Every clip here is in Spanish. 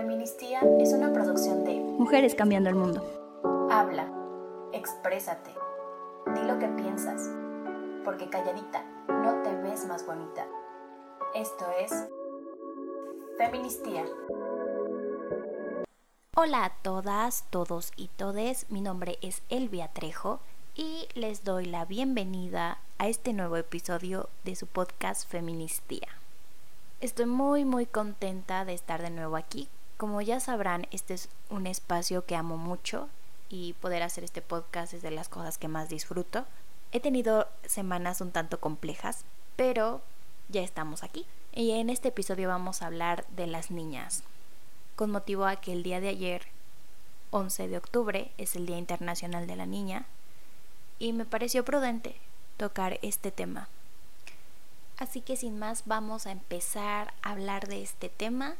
Feministía es una producción de Mujeres Cambiando el Mundo. Habla, exprésate, di lo que piensas, porque calladita no te ves más bonita. Esto es Feministía. Hola a todas, todos y todes, mi nombre es Elvia Trejo y les doy la bienvenida a este nuevo episodio de su podcast Feministía. Estoy muy muy contenta de estar de nuevo aquí. Como ya sabrán, este es un espacio que amo mucho y poder hacer este podcast es de las cosas que más disfruto. He tenido semanas un tanto complejas, pero ya estamos aquí. Y en este episodio vamos a hablar de las niñas, con motivo a que el día de ayer, 11 de octubre, es el Día Internacional de la Niña, y me pareció prudente tocar este tema. Así que sin más vamos a empezar a hablar de este tema.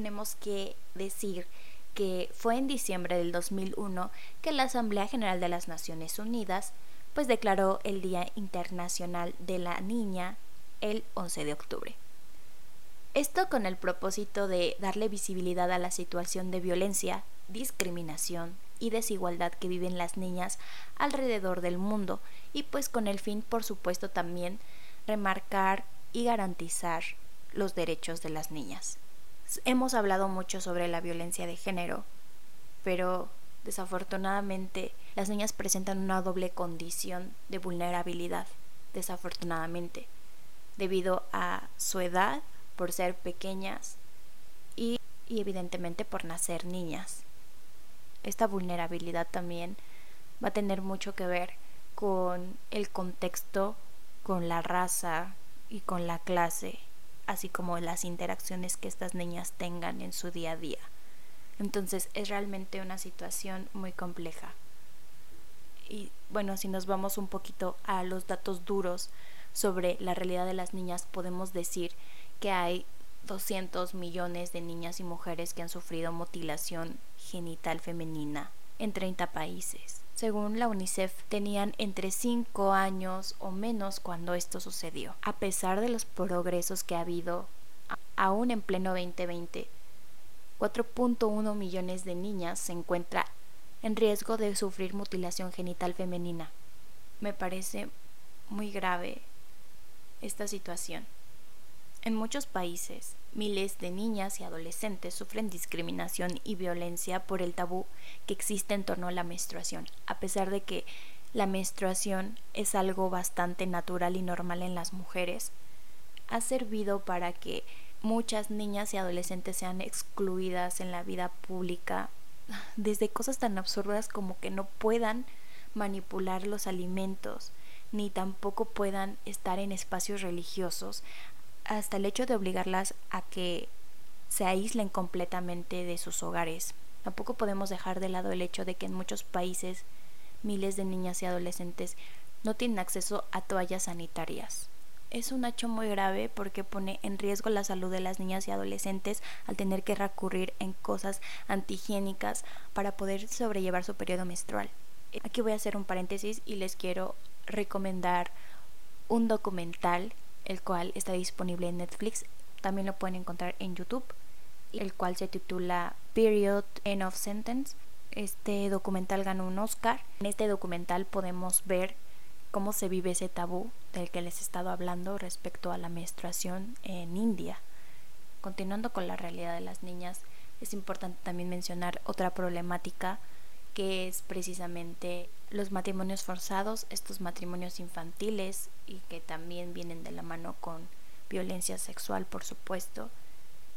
Tenemos que decir que fue en diciembre del 2001 que la Asamblea General de las Naciones Unidas pues declaró el Día Internacional de la Niña el 11 de octubre. Esto con el propósito de darle visibilidad a la situación de violencia, discriminación y desigualdad que viven las niñas alrededor del mundo y pues con el fin por supuesto también remarcar y garantizar los derechos de las niñas. Hemos hablado mucho sobre la violencia de género, pero desafortunadamente las niñas presentan una doble condición de vulnerabilidad, desafortunadamente, debido a su edad, por ser pequeñas y, evidentemente por nacer niñas. Esta vulnerabilidad también va a tener mucho que ver con el contexto con la raza y con la clase, así como las interacciones que estas niñas tengan en su día a día. Entonces es realmente una situación muy compleja. Y bueno, si nos vamos un poquito a los datos duros sobre la realidad de las niñas, podemos decir que hay 200 millones de niñas y mujeres que han sufrido mutilación genital femenina en 30 países. Según la UNICEF, tenían entre 5 años o menos cuando esto sucedió. A pesar de los progresos que ha habido, aún en pleno 2020, 4.1 millones de niñas se encuentran en riesgo de sufrir mutilación genital femenina. Me parece muy grave esta situación. En muchos países, miles de niñas y adolescentes sufren discriminación y violencia por el tabú que existe en torno a la menstruación, a pesar de que la menstruación es algo bastante natural y normal en las mujeres, ha servido para que muchas niñas y adolescentes sean excluidas en la vida pública, desde cosas tan absurdas como que no puedan manipular los alimentos, ni tampoco puedan estar en espacios religiosos, hasta el hecho de obligarlas a que se aíslen completamente de sus hogares. Tampoco podemos dejar de lado el hecho de que en muchos países miles de niñas y adolescentes no tienen acceso a toallas sanitarias. Es un hecho muy grave porque pone en riesgo la salud de las niñas y adolescentes al tener que recurrir en cosas antihigiénicas para poder sobrellevar su periodo menstrual. Aquí voy a hacer un paréntesis y les quiero recomendar un documental el cual está disponible en Netflix. También lo pueden encontrar en YouTube, el cual se titula Period End of Sentence. Este documental ganó un Oscar. En este documental podemos ver cómo se vive ese tabú del que les he estado hablando respecto a la menstruación en India. Continuando con la realidad de las niñas, es importante también mencionar otra problemática que es precisamente los matrimonios forzados, estos matrimonios infantiles y que también vienen de la mano con violencia sexual, por supuesto,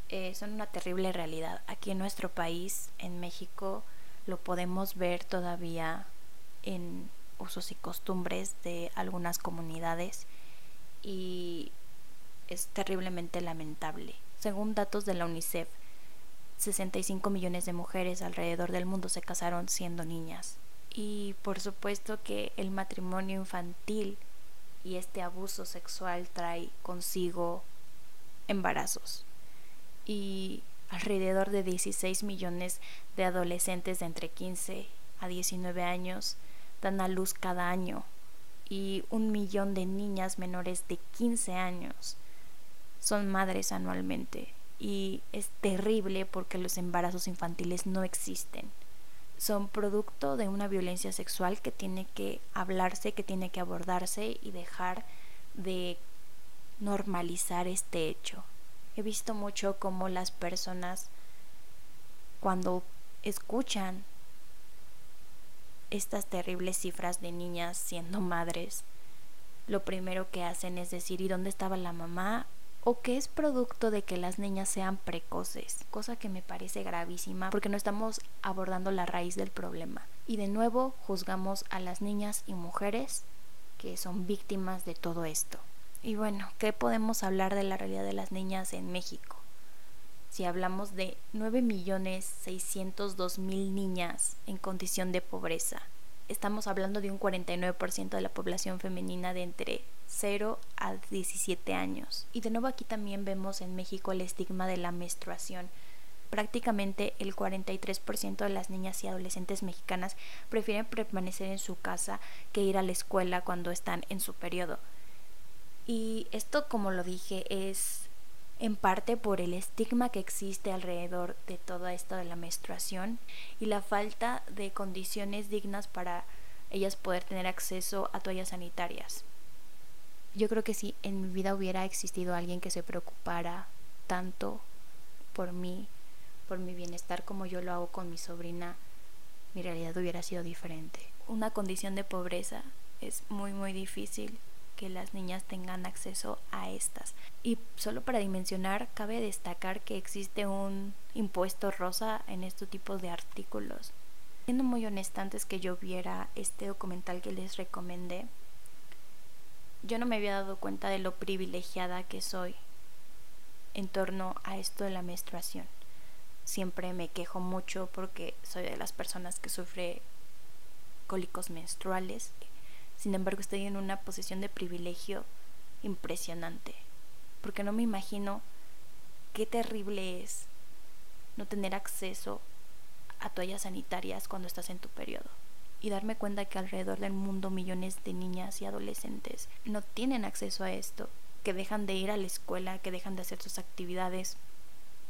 eh, son una terrible realidad. Aquí en nuestro país, en México, lo podemos ver todavía en usos y costumbres de algunas comunidades y es terriblemente lamentable. Según datos de la UNICEF, 65 millones de mujeres alrededor del mundo se casaron siendo niñas. Y por supuesto que el matrimonio infantil y este abuso sexual trae consigo embarazos. Y alrededor de 16 millones de adolescentes de entre 15 a 19 años dan a luz cada año y un millón de niñas menores de 15 años son madres anualmente y es terrible porque los embarazos infantiles no existen. Son producto de una violencia sexual que tiene que hablarse, que tiene que abordarse y dejar de normalizar este hecho. He visto mucho cómo las personas cuando escuchan estas terribles cifras de niñas siendo madres, lo primero que hacen es decir, ¿y dónde estaba la mamá? O que es producto de que las niñas sean precoces, cosa que me parece gravísima porque no estamos abordando la raíz del problema. Y de nuevo juzgamos a las niñas y mujeres que son víctimas de todo esto. Y bueno, ¿qué podemos hablar de la realidad de las niñas en México? Si hablamos de 9.602.000 niñas en condición de pobreza, estamos hablando de un 49% de la población femenina de entre 0 a 17 años. Y de nuevo aquí también vemos en México el estigma de la menstruación. Prácticamente el 43% de las niñas y adolescentes mexicanas prefieren permanecer en su casa que ir a la escuela cuando están en su periodo. Y esto, como lo dije, es en parte por el estigma que existe alrededor de todo esto de la menstruación y la falta de condiciones dignas para ellas poder tener acceso a toallas sanitarias. Yo creo que si en mi vida hubiera existido alguien que se preocupara tanto por mí, por mi bienestar como yo lo hago con mi sobrina, mi realidad hubiera sido diferente. Una condición de pobreza es muy muy difícil que las niñas tengan acceso a estas. Y solo para dimensionar, cabe destacar que existe un impuesto rosa en estos tipos de artículos. Siendo muy honesta, antes que yo viera este documental que les recomendé, yo no me había dado cuenta de lo privilegiada que soy en torno a esto de la menstruación. Siempre me quejo mucho porque soy de las personas que sufre cólicos menstruales sin embargo, estoy en una posición de privilegio impresionante, porque no me imagino qué terrible es no tener acceso a toallas sanitarias cuando estás en tu periodo y darme cuenta que alrededor del mundo millones de niñas y adolescentes no tienen acceso a esto, que dejan de ir a la escuela, que dejan de hacer sus actividades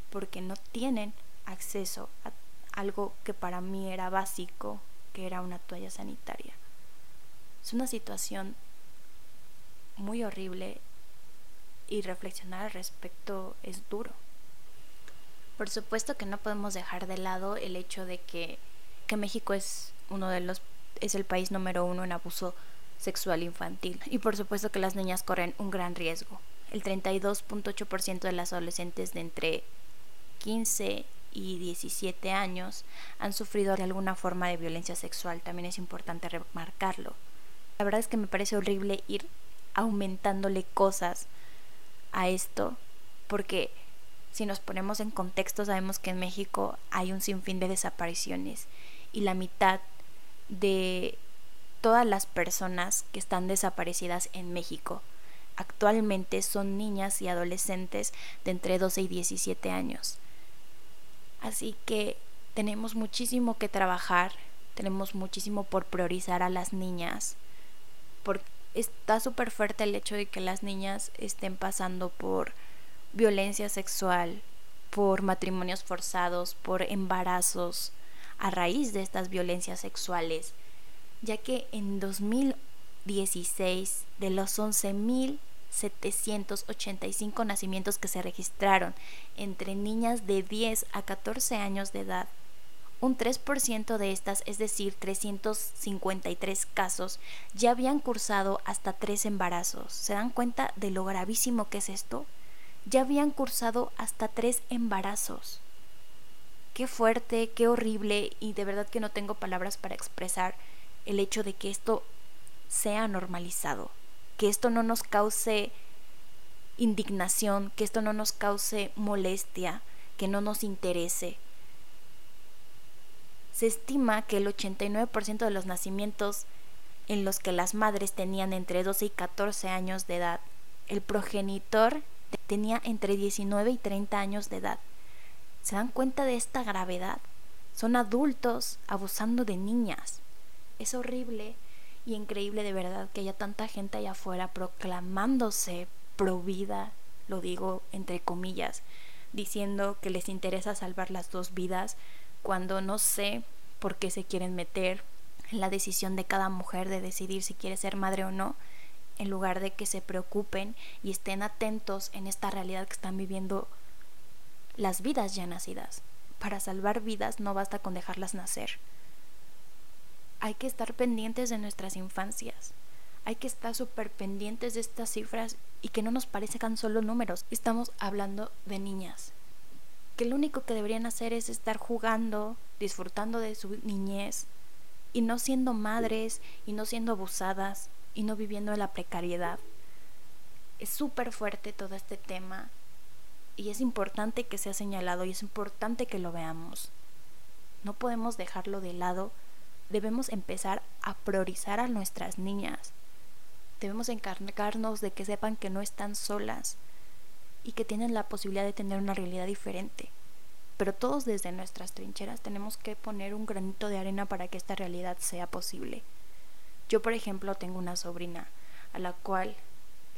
porque no tienen acceso a algo que para mí era básico, que era una toalla sanitaria. Es una situación muy horrible y reflexionar al respecto es duro. Por supuesto que no podemos dejar de lado el hecho de que, que México es uno de los es el país número uno en abuso sexual infantil y por supuesto que las niñas corren un gran riesgo. El 32.8% de las adolescentes de entre 15 y 17 años han sufrido de alguna forma de violencia sexual, también es importante remarcarlo. La verdad es que me parece horrible ir aumentándole cosas a esto, porque si nos ponemos en contexto sabemos que en México hay un sinfín de desapariciones y la mitad de todas las personas que están desaparecidas en México actualmente son niñas y adolescentes de entre 12 y 17 años. Así que tenemos muchísimo que trabajar, tenemos muchísimo por priorizar a las niñas porque está súper fuerte el hecho de que las niñas estén pasando por violencia sexual, por matrimonios forzados, por embarazos a raíz de estas violencias sexuales, ya que en 2016 de los 11.785 nacimientos que se registraron entre niñas de 10 a 14 años de edad, un 3% de estas, es decir, 353 casos, ya habían cursado hasta tres embarazos. ¿Se dan cuenta de lo gravísimo que es esto? Ya habían cursado hasta tres embarazos. Qué fuerte, qué horrible y de verdad que no tengo palabras para expresar el hecho de que esto sea normalizado, que esto no nos cause indignación, que esto no nos cause molestia, que no nos interese, se estima que el 89% de los nacimientos en los que las madres tenían entre 12 y 14 años de edad, el progenitor tenía entre 19 y 30 años de edad. ¿Se dan cuenta de esta gravedad? Son adultos abusando de niñas. Es horrible y increíble de verdad que haya tanta gente allá afuera proclamándose pro vida, lo digo entre comillas, diciendo que les interesa salvar las dos vidas cuando no sé por qué se quieren meter en la decisión de cada mujer de decidir si quiere ser madre o no, en lugar de que se preocupen y estén atentos en esta realidad que están viviendo las vidas ya nacidas. Para salvar vidas no basta con dejarlas nacer. Hay que estar pendientes de nuestras infancias. Hay que estar súper pendientes de estas cifras y que no nos parezcan solo números. Estamos hablando de niñas. Que lo único que deberían hacer es estar jugando, disfrutando de su niñez y no siendo madres y no siendo abusadas y no viviendo en la precariedad. Es súper fuerte todo este tema y es importante que sea señalado y es importante que lo veamos. No podemos dejarlo de lado, debemos empezar a priorizar a nuestras niñas. Debemos encargarnos de que sepan que no están solas y que tienen la posibilidad de tener una realidad diferente. Pero todos desde nuestras trincheras tenemos que poner un granito de arena para que esta realidad sea posible. Yo, por ejemplo, tengo una sobrina a la cual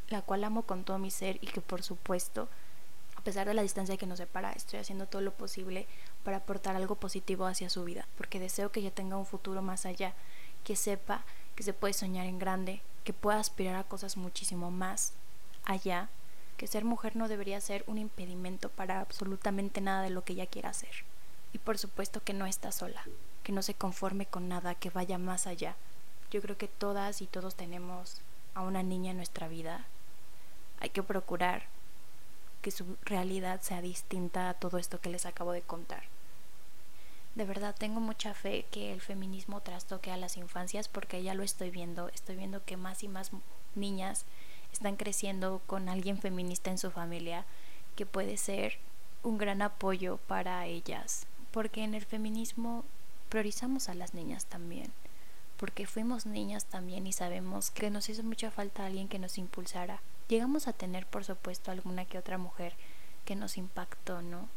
la cual amo con todo mi ser y que por supuesto pesar de la distancia que nos separa, estoy haciendo todo lo posible para aportar algo positivo hacia su vida, porque deseo que ella tenga un futuro más allá, que sepa que se puede soñar en grande, que pueda aspirar a cosas muchísimo más allá, que ser mujer no debería ser un impedimento para absolutamente nada de lo que ella quiera hacer. Y por supuesto que no está sola, que no se conforme con nada, que vaya más allá. Yo creo que todas y todos tenemos a una niña en nuestra vida. Hay que procurar que su realidad sea distinta a todo esto que les acabo de contar. De verdad tengo mucha fe que el feminismo trastoque a las infancias porque ya lo estoy viendo, estoy viendo que más y más niñas están creciendo con alguien feminista en su familia que puede ser un gran apoyo para ellas, porque en el feminismo priorizamos a las niñas también, porque fuimos niñas también y sabemos que nos hizo mucha falta alguien que nos impulsara llegamos a tener, por supuesto, alguna que otra mujer que nos impactó, ¿no?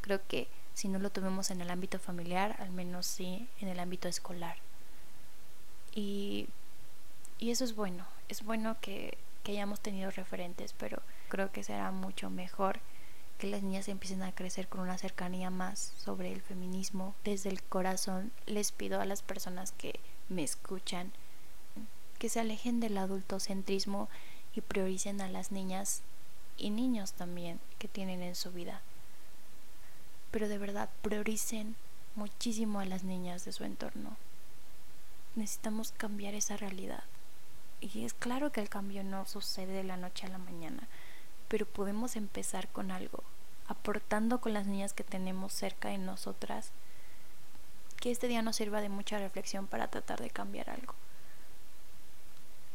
Creo que si no lo tuvimos en el ámbito familiar, al menos sí en el ámbito escolar. Y, y eso es bueno, es bueno que, que hayamos tenido referentes, pero creo que será mucho mejor que las niñas empiecen a crecer con una cercanía más sobre el feminismo. Desde el corazón les pido a las personas que me escuchan que se alejen del adultocentrismo y prioricen a las niñas y niños también que tienen en su vida. Pero de verdad, prioricen muchísimo a las niñas de su entorno. Necesitamos cambiar esa realidad. Y es claro que el cambio no sucede de la noche a la mañana, pero podemos empezar con algo, aportando con las niñas que tenemos cerca de nosotras, que este día nos sirva de mucha reflexión para tratar de cambiar algo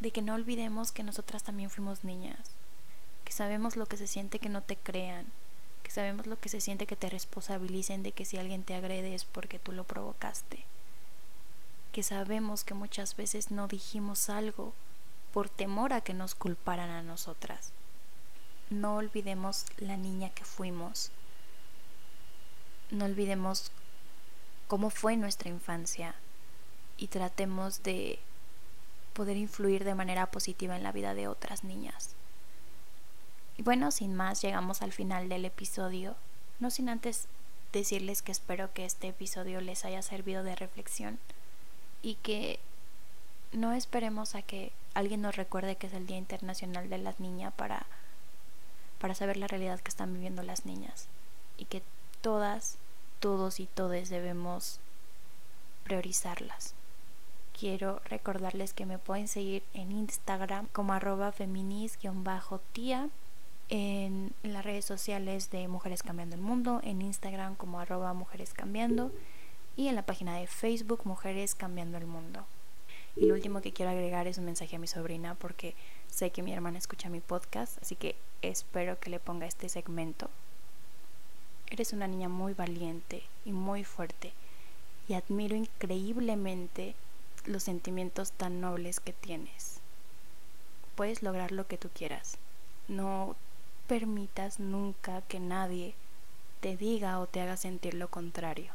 de que no olvidemos que nosotras también fuimos niñas, que sabemos lo que se siente que no te crean, que sabemos lo que se siente que te responsabilicen de que si alguien te agrede es porque tú lo provocaste, que sabemos que muchas veces no dijimos algo por temor a que nos culparan a nosotras. No olvidemos la niña que fuimos. No olvidemos cómo fue nuestra infancia y tratemos de poder influir de manera positiva en la vida de otras niñas. Y bueno, sin más, llegamos al final del episodio, no sin antes decirles que espero que este episodio les haya servido de reflexión y que no esperemos a que alguien nos recuerde que es el Día Internacional de las Niñas para, para saber la realidad que están viviendo las niñas y que todas, todos y todes debemos priorizarlas quiero recordarles que me pueden seguir en Instagram como arroba feminis-tía, en, las redes sociales de Mujeres Cambiando el Mundo, en Instagram como arroba Mujeres Cambiando y en la página de Facebook Mujeres Cambiando el Mundo. Y lo último que quiero agregar es un mensaje a mi sobrina porque sé que mi hermana escucha mi podcast, así que espero que le ponga este segmento. Eres una niña muy valiente y muy fuerte y admiro increíblemente los sentimientos tan nobles que tienes. Puedes lograr lo que tú quieras. No permitas nunca que nadie te diga o te haga sentir lo contrario.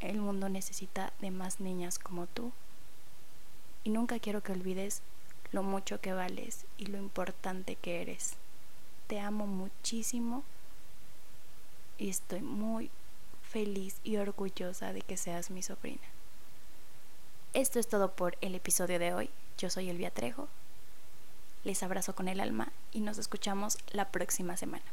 El mundo necesita de más niñas como tú. Y nunca quiero que olvides lo mucho que vales y lo importante que eres. Te amo muchísimo y estoy muy feliz y orgullosa de que seas mi sobrina. Esto es todo por el episodio de hoy. Yo soy Elvia Trejo. Les abrazo con el alma y nos escuchamos la próxima semana.